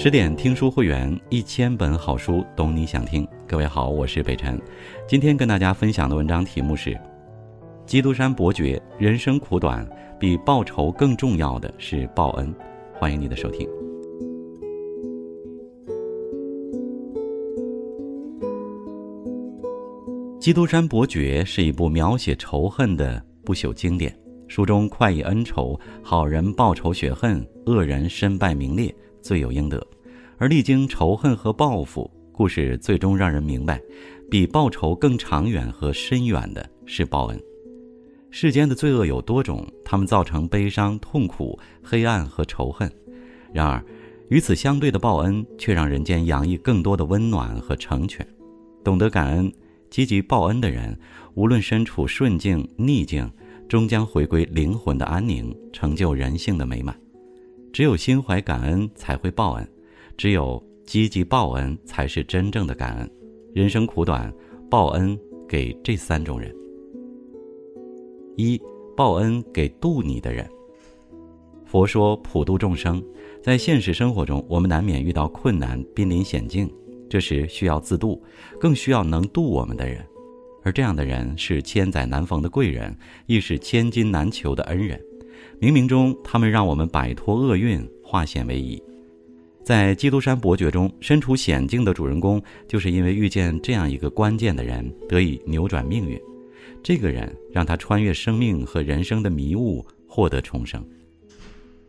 十点听书会员，一千本好书，懂你想听。各位好，我是北辰。今天跟大家分享的文章题目是《基督山伯爵：人生苦短，比报仇更重要的是报恩》。欢迎你的收听。《基督山伯爵》是一部描写仇恨的不朽经典，书中快意恩仇，好人报仇雪恨，恶人身败名裂。罪有应得，而历经仇恨和报复，故事最终让人明白，比报仇更长远和深远的是报恩。世间的罪恶有多种，它们造成悲伤、痛苦、黑暗和仇恨。然而，与此相对的报恩，却让人间洋溢更多的温暖和成全。懂得感恩、积极报恩的人，无论身处顺境逆境，终将回归灵魂的安宁，成就人性的美满。只有心怀感恩，才会报恩；只有积极报恩，才是真正的感恩。人生苦短，报恩给这三种人：一、报恩给渡你的人。佛说普度众生，在现实生活中，我们难免遇到困难，濒临险境，这时需要自渡，更需要能渡我们的人。而这样的人是千载难逢的贵人，亦是千金难求的恩人。冥冥中，他们让我们摆脱厄运，化险为夷。在《基督山伯爵》中，身处险境的主人公，就是因为遇见这样一个关键的人，得以扭转命运。这个人让他穿越生命和人生的迷雾，获得重生。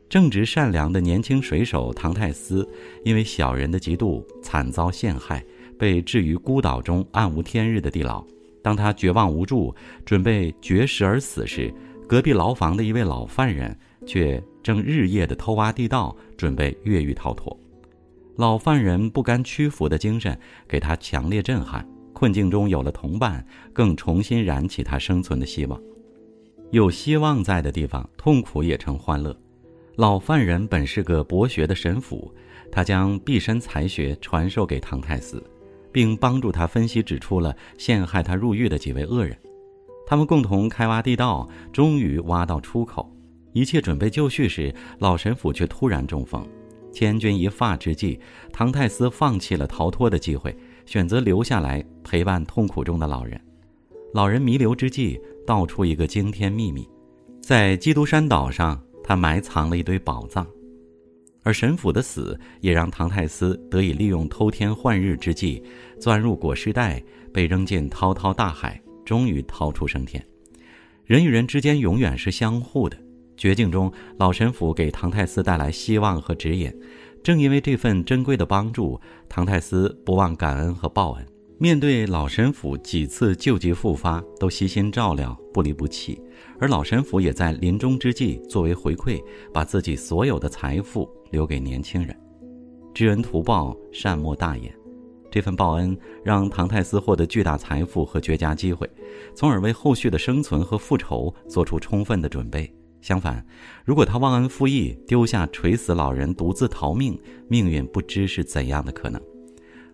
正直善良的年轻水手唐泰斯，因为小人的嫉妒，惨遭陷害，被置于孤岛中暗无天日的地牢。当他绝望无助，准备绝食而死时，隔壁牢房的一位老犯人却正日夜的偷挖地道，准备越狱逃脱。老犯人不甘屈服的精神给他强烈震撼，困境中有了同伴，更重新燃起他生存的希望。有希望在的地方，痛苦也成欢乐。老犯人本是个博学的神父，他将毕生才学传授给唐太斯，并帮助他分析指出了陷害他入狱的几位恶人。他们共同开挖地道，终于挖到出口。一切准备就绪时，老神父却突然中风。千钧一发之际，唐泰斯放弃了逃脱的机会，选择留下来陪伴痛苦中的老人。老人弥留之际，道出一个惊天秘密：在基督山岛上，他埋藏了一堆宝藏。而神父的死，也让唐泰斯得以利用偷天换日之际，钻入裹尸袋，被扔进滔滔大海。终于逃出升天。人与人之间永远是相互的。绝境中，老神父给唐太斯带来希望和指引。正因为这份珍贵的帮助，唐太斯不忘感恩和报恩。面对老神父几次旧疾复发，都悉心照料，不离不弃。而老神父也在临终之际，作为回馈，把自己所有的财富留给年轻人。知恩图报，善莫大焉。这份报恩让唐泰斯获得巨大财富和绝佳机会，从而为后续的生存和复仇做出充分的准备。相反，如果他忘恩负义，丢下垂死老人独自逃命，命运不知是怎样的可能。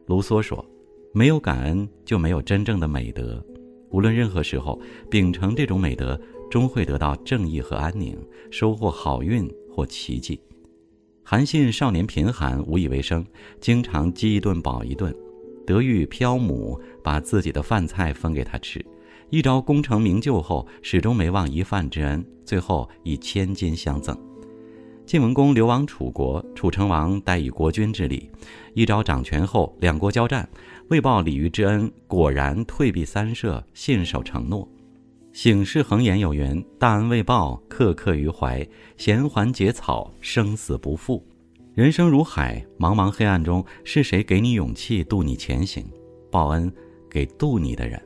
卢梭说：“没有感恩，就没有真正的美德。无论任何时候，秉承这种美德，终会得到正义和安宁，收获好运或奇迹。”韩信少年贫寒，无以为生，经常饥一顿饱一顿。德育漂母把自己的饭菜分给他吃，一朝功成名就后，始终没忘一饭之恩，最后以千金相赠。晋文公流亡楚国，楚成王待以国君之礼，一朝掌权后，两国交战，为报礼遇之恩，果然退避三舍，信守承诺。醒世恒言有云：“大恩未报，刻刻于怀；衔环结草，生死不负。”人生如海，茫茫黑暗中，是谁给你勇气渡你前行？报恩给渡你的人。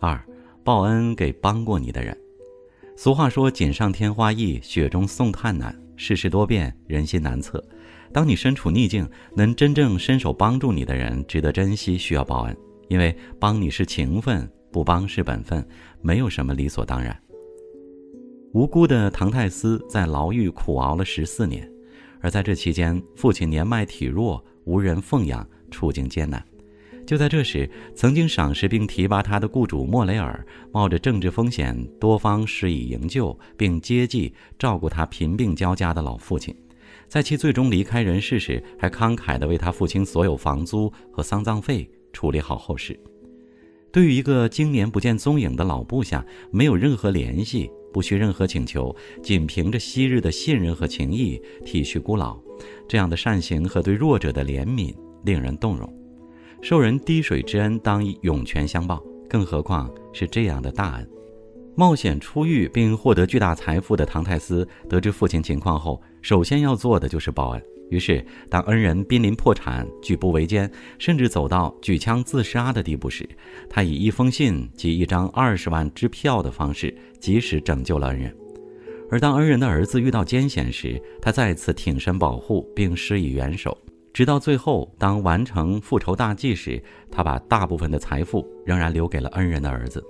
二，报恩给帮过你的人。俗话说：“锦上添花易，雪中送炭难。”世事多变，人心难测。当你身处逆境，能真正伸手帮助你的人，值得珍惜，需要报恩。因为帮你是情分，不帮是本分，没有什么理所当然。无辜的唐泰斯在牢狱苦熬了十四年。而在这期间，父亲年迈体弱，无人奉养，处境艰难。就在这时，曾经赏识并提拔他的雇主莫雷尔，冒着政治风险，多方施以营救，并接济照顾他贫病交加的老父亲。在其最终离开人世时，还慷慨地为他付清所有房租和丧葬费处理好后事。对于一个经年不见踪影的老部下，没有任何联系，不需任何请求，仅凭着昔日的信任和情谊，体恤孤老，这样的善行和对弱者的怜悯，令人动容。受人滴水之恩，当以涌泉相报，更何况是这样的大恩。冒险出狱并获得巨大财富的唐泰斯，得知父亲情况后，首先要做的就是报恩。于是，当恩人濒临破产、举步维艰，甚至走到举枪自杀的地步时，他以一封信及一张二十万支票的方式，及时拯救了恩人。而当恩人的儿子遇到艰险时，他再次挺身保护并施以援手，直到最后，当完成复仇大计时，他把大部分的财富仍然留给了恩人的儿子。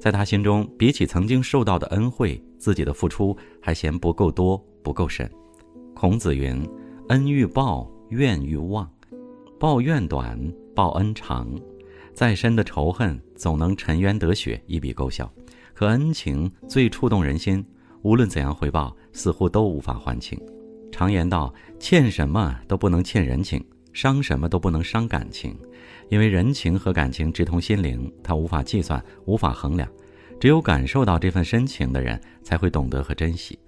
在他心中，比起曾经受到的恩惠，自己的付出还嫌不够多、不够深。孔子云。恩欲报，怨欲忘，报怨短，报恩长。再深的仇恨，总能沉冤得雪，一笔勾销；可恩情最触动人心，无论怎样回报，似乎都无法还清。常言道：欠什么都不能欠人情，伤什么都不能伤感情，因为人情和感情直通心灵，它无法计算，无法衡量。只有感受到这份深情的人，才会懂得和珍惜。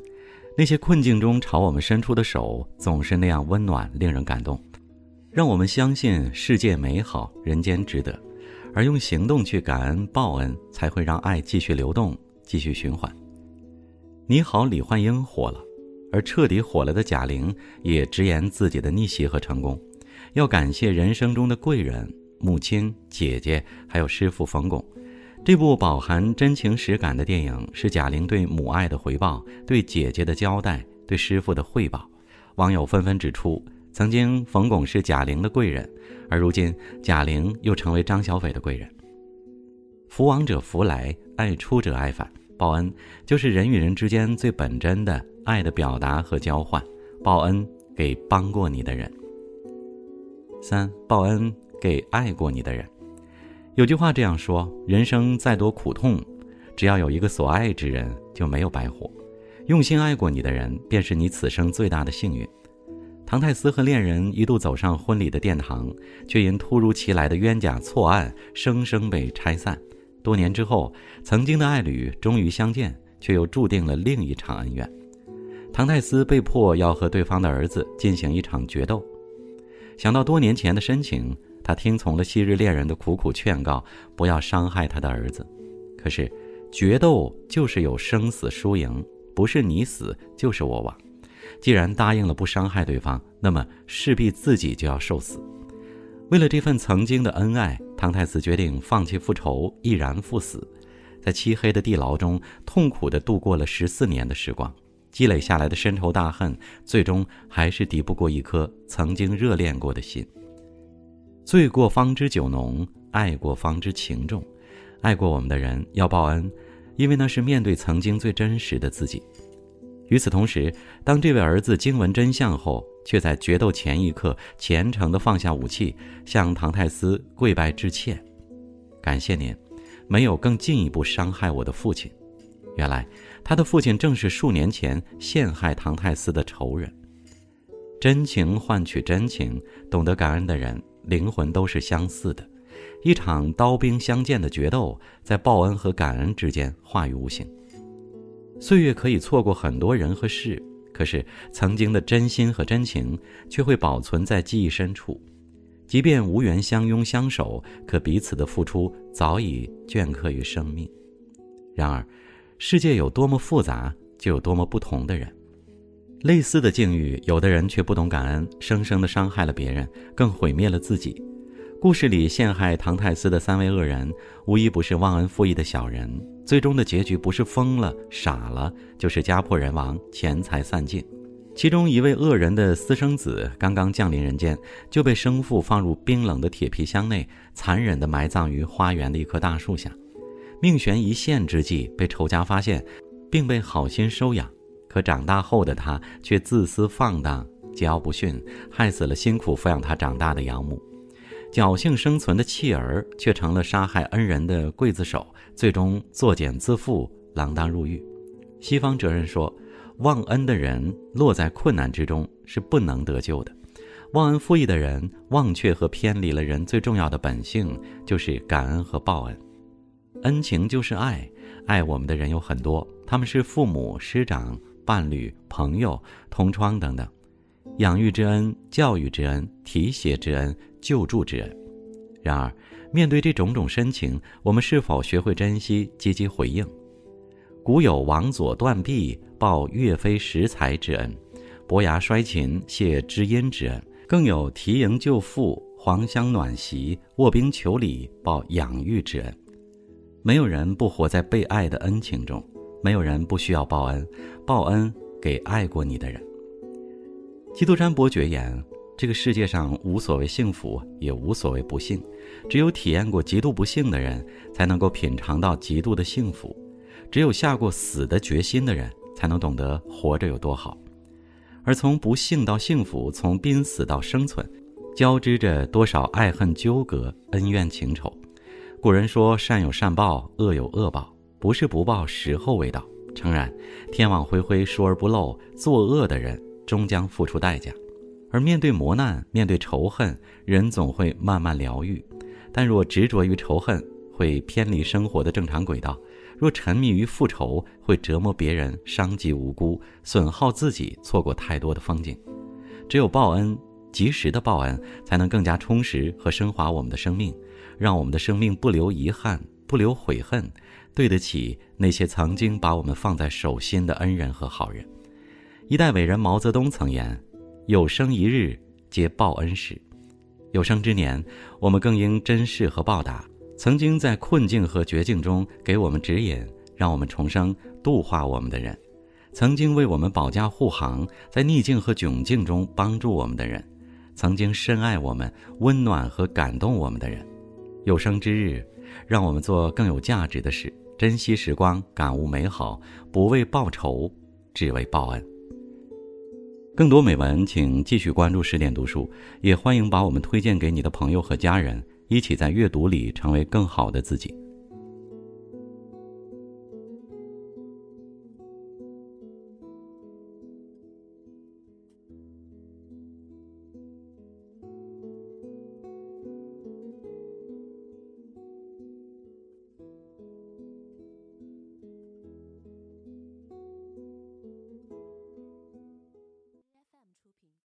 那些困境中朝我们伸出的手，总是那样温暖，令人感动，让我们相信世界美好，人间值得。而用行动去感恩报恩，才会让爱继续流动，继续循环。你好，李焕英火了，而彻底火了的贾玲也直言自己的逆袭和成功，要感谢人生中的贵人、母亲、姐姐，还有师傅冯巩。这部饱含真情实感的电影是贾玲对母爱的回报，对姐姐的交代，对师傅的汇报。网友纷纷指出，曾经冯巩是贾玲的贵人，而如今贾玲又成为张小斐的贵人。福往者福来，爱出者爱返。报恩就是人与人之间最本真的爱的表达和交换。报恩给帮过你的人。三，报恩给爱过你的人。有句话这样说：人生再多苦痛，只要有一个所爱之人，就没有白活。用心爱过你的人，便是你此生最大的幸运。唐泰斯和恋人一度走上婚礼的殿堂，却因突如其来的冤假错案，生生被拆散。多年之后，曾经的爱侣终于相见，却又注定了另一场恩怨。唐泰斯被迫要和对方的儿子进行一场决斗。想到多年前的深情。他听从了昔日恋人的苦苦劝告，不要伤害他的儿子。可是，决斗就是有生死输赢，不是你死就是我亡。既然答应了不伤害对方，那么势必自己就要受死。为了这份曾经的恩爱，唐太子决定放弃复仇，毅然赴死。在漆黑的地牢中，痛苦地度过了十四年的时光，积累下来的深仇大恨，最终还是抵不过一颗曾经热恋过的心。醉过方知酒浓，爱过方知情重。爱过我们的人要报恩，因为那是面对曾经最真实的自己。与此同时，当这位儿子惊闻真相后，却在决斗前一刻虔诚地放下武器，向唐太斯跪拜致歉：“感谢您，没有更进一步伤害我的父亲。”原来，他的父亲正是数年前陷害唐太斯的仇人。真情换取真情，懂得感恩的人。灵魂都是相似的，一场刀兵相见的决斗，在报恩和感恩之间化于无形。岁月可以错过很多人和事，可是曾经的真心和真情却会保存在记忆深处。即便无缘相拥相守，可彼此的付出早已镌刻于生命。然而，世界有多么复杂，就有多么不同的人。类似的境遇，有的人却不懂感恩，生生的伤害了别人，更毁灭了自己。故事里陷害唐太斯的三位恶人，无一不是忘恩负义的小人，最终的结局不是疯了、傻了，就是家破人亡、钱财散尽。其中一位恶人的私生子刚刚降临人间，就被生父放入冰冷的铁皮箱内，残忍地埋葬于花园的一棵大树下。命悬一线之际，被仇家发现，并被好心收养。可长大后的他却自私放荡、桀骜不驯，害死了辛苦抚养他长大的养母。侥幸生存的弃儿却成了杀害恩人的刽子手，最终作茧自缚，锒铛入狱。西方哲人说，忘恩的人落在困难之中是不能得救的。忘恩负义的人忘却和偏离了人最重要的本性，就是感恩和报恩。恩情就是爱，爱我们的人有很多，他们是父母、师长、伴侣、朋友、同窗等等。养育之恩、教育之恩、提携之恩、救助之恩。然而，面对这种种深情，我们是否学会珍惜、积极回应？古有王佐断臂报岳飞拾柴之恩，伯牙摔琴谢知音之恩，更有提营救父、黄香暖席、卧冰求鲤报养育之恩。没有人不活在被爱的恩情中，没有人不需要报恩，报恩给爱过你的人。基督山伯爵言：这个世界上无所谓幸福，也无所谓不幸，只有体验过极度不幸的人，才能够品尝到极度的幸福；只有下过死的决心的人，才能懂得活着有多好。而从不幸到幸福，从濒死到生存，交织着多少爱恨纠葛、恩怨情仇。古人说：“善有善报，恶有恶报，不是不报，时候未到。”诚然，天网恢恢，疏而不漏，作恶的人。终将付出代价，而面对磨难，面对仇恨，人总会慢慢疗愈。但若执着于仇恨，会偏离生活的正常轨道；若沉迷于复仇，会折磨别人，伤及无辜，损耗自己，错过太多的风景。只有报恩，及时的报恩，才能更加充实和升华我们的生命，让我们的生命不留遗憾，不留悔恨，对得起那些曾经把我们放在手心的恩人和好人。一代伟人毛泽东曾言：“有生一日，皆报恩时。”有生之年，我们更应珍视和报答曾经在困境和绝境中给我们指引、让我们重生、度化我们的人；曾经为我们保驾护航，在逆境和窘境中帮助我们的人；曾经深爱我们、温暖和感动我们的人。有生之日，让我们做更有价值的事，珍惜时光，感悟美好，不为报仇，只为报恩。更多美文，请继续关注十点读书，也欢迎把我们推荐给你的朋友和家人，一起在阅读里成为更好的自己。